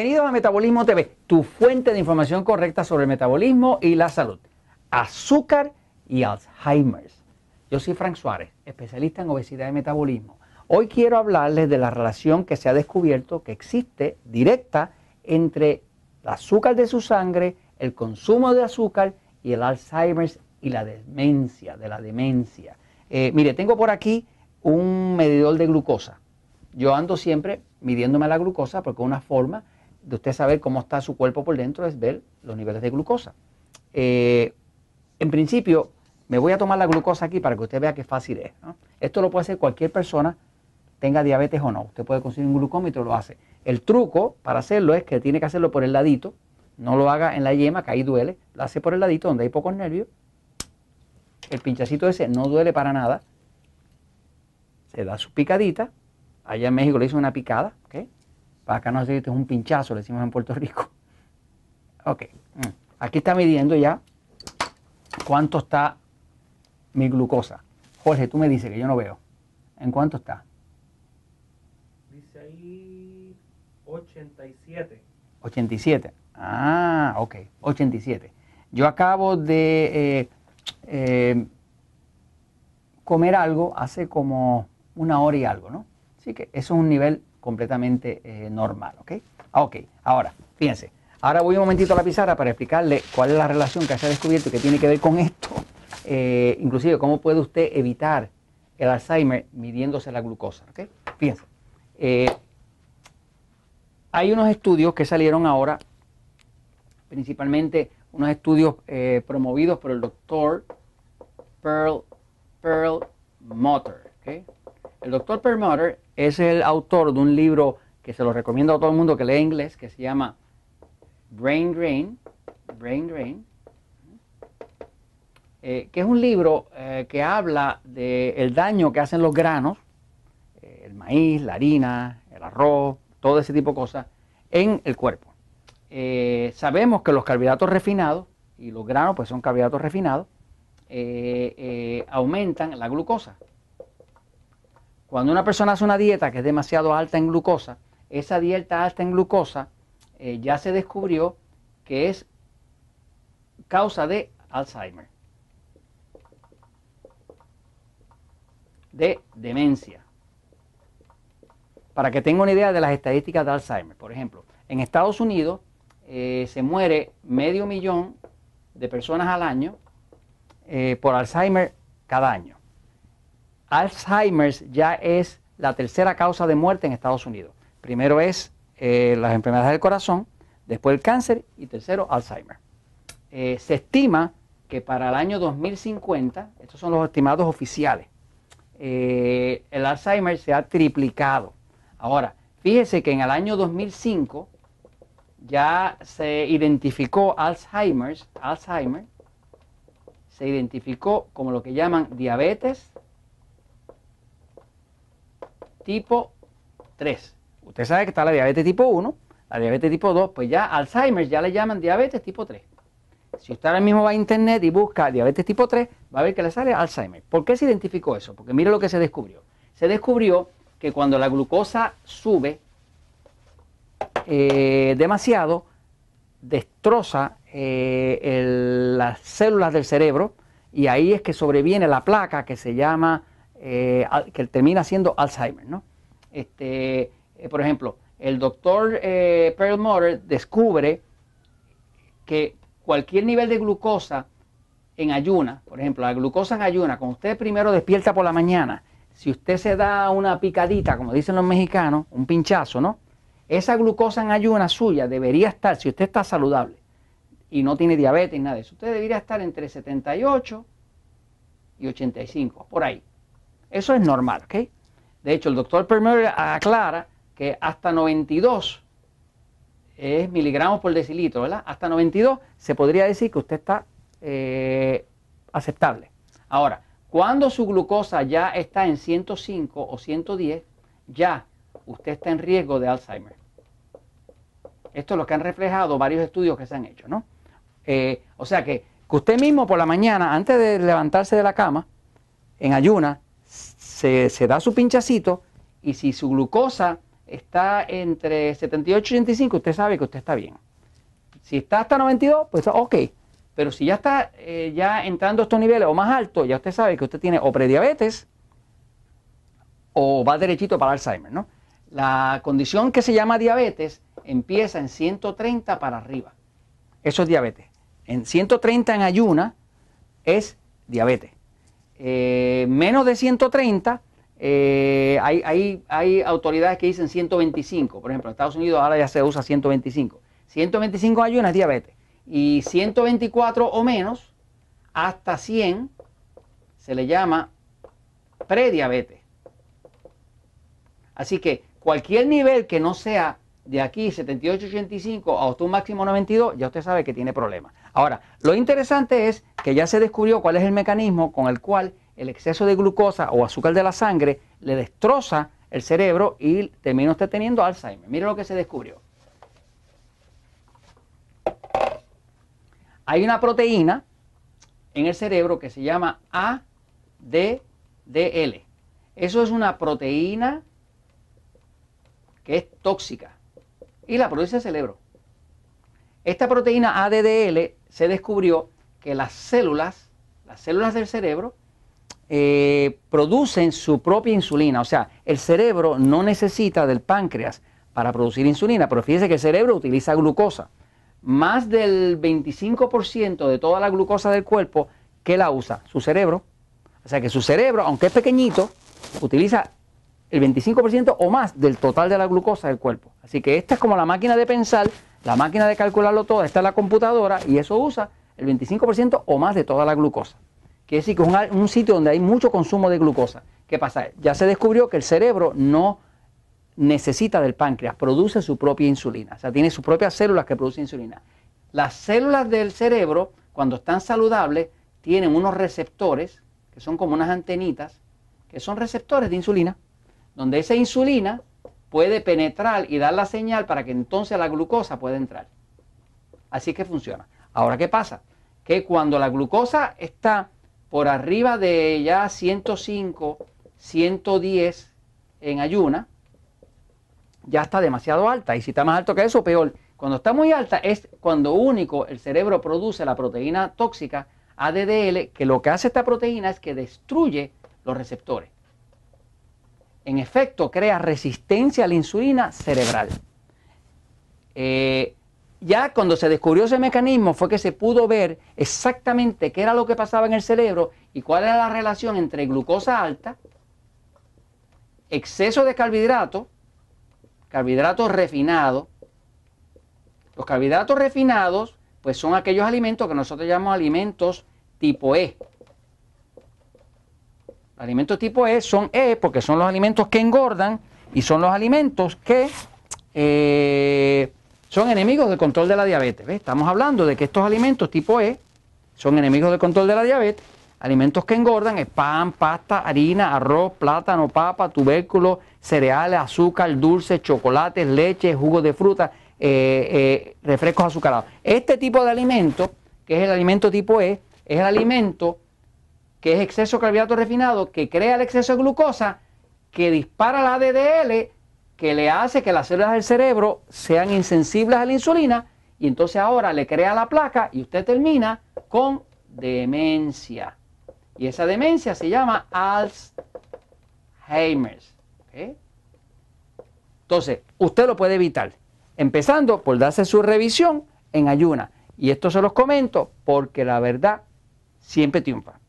Bienvenidos a Metabolismo TV, tu fuente de información correcta sobre el metabolismo y la salud. Azúcar y Alzheimer. Yo soy Frank Suárez, especialista en obesidad y metabolismo. Hoy quiero hablarles de la relación que se ha descubierto que existe directa entre el azúcar de su sangre, el consumo de azúcar y el Alzheimer y la demencia, de la demencia. Eh, mire, tengo por aquí un medidor de glucosa. Yo ando siempre midiéndome la glucosa porque una forma de usted saber cómo está su cuerpo por dentro es ver los niveles de glucosa. Eh, en principio, me voy a tomar la glucosa aquí para que usted vea qué fácil es. Esto lo puede hacer cualquier persona, tenga diabetes o no. Usted puede conseguir un glucómetro, lo hace. El truco para hacerlo es que tiene que hacerlo por el ladito. No lo haga en la yema, que ahí duele. Lo hace por el ladito, donde hay pocos nervios. El pinchacito ese no duele para nada. Se da su picadita Allá en México le hizo una picada, ¿ok? Para acá no sé, este es un pinchazo, le decimos en Puerto Rico. Ok, mm. aquí está midiendo ya cuánto está mi glucosa. Jorge, tú me dices que yo no veo. ¿En cuánto está? Dice ahí 87. 87. Ah, ok, 87. Yo acabo de eh, eh, comer algo hace como una hora y algo, ¿no? Así que eso es un nivel completamente eh, normal, ¿ok? Ah, ok, ahora, fíjense. Ahora voy un momentito a la pizarra para explicarle cuál es la relación que se ha descubierto y que tiene que ver con esto. Eh, inclusive, cómo puede usted evitar el Alzheimer midiéndose la glucosa, ¿ok? Fíjense. Eh, hay unos estudios que salieron ahora, principalmente unos estudios promovidos por el doctor Pearl, Pearl Motor, ¿ok? El doctor Perlmutter es el autor de un libro que se lo recomiendo a todo el mundo que lee inglés, que se llama Brain Drain, Brain Drain, eh, que es un libro eh, que habla del daño que hacen los granos, eh, el maíz, la harina, el arroz, todo ese tipo de cosas, en el cuerpo. sabemos que los carbohidratos refinados, y los granos pues son carbohidratos refinados, aumentan la glucosa. Cuando una persona hace una dieta que es demasiado alta en glucosa, esa dieta alta en glucosa eh, ya se descubrió que es causa de Alzheimer, de demencia. Para que tenga una idea de las estadísticas de Alzheimer, por ejemplo, en Estados Unidos eh, se muere medio millón de personas al año eh, por Alzheimer cada año. Alzheimer ya es la tercera causa de muerte en Estados Unidos. Primero es eh, las enfermedades del corazón, después el cáncer y tercero Alzheimer. Eh, se estima que para el año 2050, estos son los estimados oficiales, eh, el Alzheimer se ha triplicado. Ahora, fíjese que en el año 2005 ya se identificó Alzheimer, Alzheimer se identificó como lo que llaman diabetes tipo 3. Usted sabe que está la diabetes tipo 1, la diabetes tipo 2, pues ya Alzheimer ya le llaman diabetes tipo 3. Si usted ahora mismo va a internet y busca diabetes tipo 3, va a ver que le sale Alzheimer. ¿Por qué se identificó eso? Porque mire lo que se descubrió. Se descubrió que cuando la glucosa sube eh, demasiado, destroza eh, las células del cerebro y ahí es que sobreviene la placa que se llama eh, que termina siendo Alzheimer. ¿no? Este, eh, por ejemplo, el doctor eh, Perlmutter descubre que cualquier nivel de glucosa en ayuna, por ejemplo, la glucosa en ayuna, cuando usted primero despierta por la mañana, si usted se da una picadita, como dicen los mexicanos, un pinchazo, ¿no? Esa glucosa en ayuna suya debería estar, si usted está saludable y no tiene diabetes nada de eso, usted debería estar entre 78 y 85, por ahí. Eso es normal, ¿ok? De hecho, el doctor Permer aclara que hasta 92 es miligramos por decilitro, ¿verdad? Hasta 92 se podría decir que usted está eh, aceptable. Ahora, cuando su glucosa ya está en 105 o 110, ya usted está en riesgo de Alzheimer. Esto es lo que han reflejado varios estudios que se han hecho, ¿no? Eh, o sea que, que usted mismo por la mañana, antes de levantarse de la cama, en ayuna, se, da su pinchacito y si su glucosa está entre 78 y 85, usted sabe que usted está bien. Si está hasta 92, pues ok. Pero si ya está eh, ya entrando a estos niveles o más altos, ya usted sabe que usted tiene o prediabetes o va derechito para Alzheimer, ¿no? La condición que se llama diabetes empieza en 130 para arriba. Eso es diabetes. En 130 en ayuna es diabetes. Eh, menos de 130, eh, hay, hay, autoridades que dicen 125. Por ejemplo, en Estados Unidos ahora ya se usa 125. 125 en ayuna es diabetes. Y 124 o menos, hasta 100, se le llama prediabetes. Así que cualquier nivel que no sea de aquí 78-85 hasta un máximo 92, ya usted sabe que tiene problemas. Ahora, lo interesante es que ya se descubrió cuál es el mecanismo con el cual el exceso de glucosa o azúcar de la sangre le destroza el cerebro y termina usted teniendo Alzheimer. Mire lo que se descubrió. Hay una proteína en el cerebro que se llama ADDL. Eso es una proteína que es tóxica y la produce el cerebro. Esta proteína ADDL se descubrió que las células, las células del cerebro, eh, producen su propia insulina. O sea, el cerebro no necesita del páncreas para producir insulina, pero fíjese que el cerebro utiliza glucosa. Más del 25% de toda la glucosa del cuerpo, ¿qué la usa? Su cerebro. O sea que su cerebro, aunque es pequeñito, utiliza el 25% o más del total de la glucosa del cuerpo. Así que esta es como la máquina de pensar, la máquina de calcularlo todo, esta es la computadora y eso usa el 25% o más de toda la glucosa. Quiere decir que es un, sitio donde hay mucho consumo de glucosa. ¿Qué pasa? Ya se descubrió que el cerebro no necesita del páncreas, produce su propia insulina, o sea, tiene sus propias células que producen insulina. Las células del cerebro, cuando están saludables, tienen unos receptores, que son como unas antenitas, que son receptores de insulina donde esa insulina puede penetrar y dar la señal para que entonces la glucosa pueda entrar. Así que funciona. Ahora, ¿qué pasa? Que cuando la glucosa está por arriba de ya 105, 110 en ayuna, ya está demasiado alta. Y si está más alto que eso, peor. Cuando está muy alta es cuando único el cerebro produce la proteína tóxica ADDL, que lo que hace esta proteína es que destruye los receptores en efecto crea resistencia a la insulina cerebral. Eh, ya cuando se descubrió ese mecanismo fue que se pudo ver exactamente qué era lo que pasaba en el cerebro y cuál era la relación entre glucosa alta, exceso de carbohidratos, carbohidratos refinados. Los carbohidratos refinados pues son aquellos alimentos que nosotros llamamos alimentos tipo E, alimentos tipo E son E porque son los alimentos que engordan y son los alimentos que eh, son enemigos del control de la diabetes. Estamos hablando de que estos alimentos tipo E son enemigos del control de la diabetes. Alimentos que engordan es pan, pasta, harina, arroz, plátano, papa, tubérculos, cereales, azúcar, dulces, chocolates, leche, jugos de fruta, eh, eh, refrescos azucarados. Este tipo de alimento, que es el alimento tipo E, es el alimento que es exceso de carbohidrato refinado, que crea el exceso de glucosa, que dispara la ADDL, que le hace que las células del cerebro sean insensibles a la insulina, y entonces ahora le crea la placa y usted termina con demencia. Y esa demencia se llama Alzheimer's. Entonces, usted lo puede evitar, empezando por darse su revisión en ayuna. Y esto se los comento porque la verdad siempre triunfa.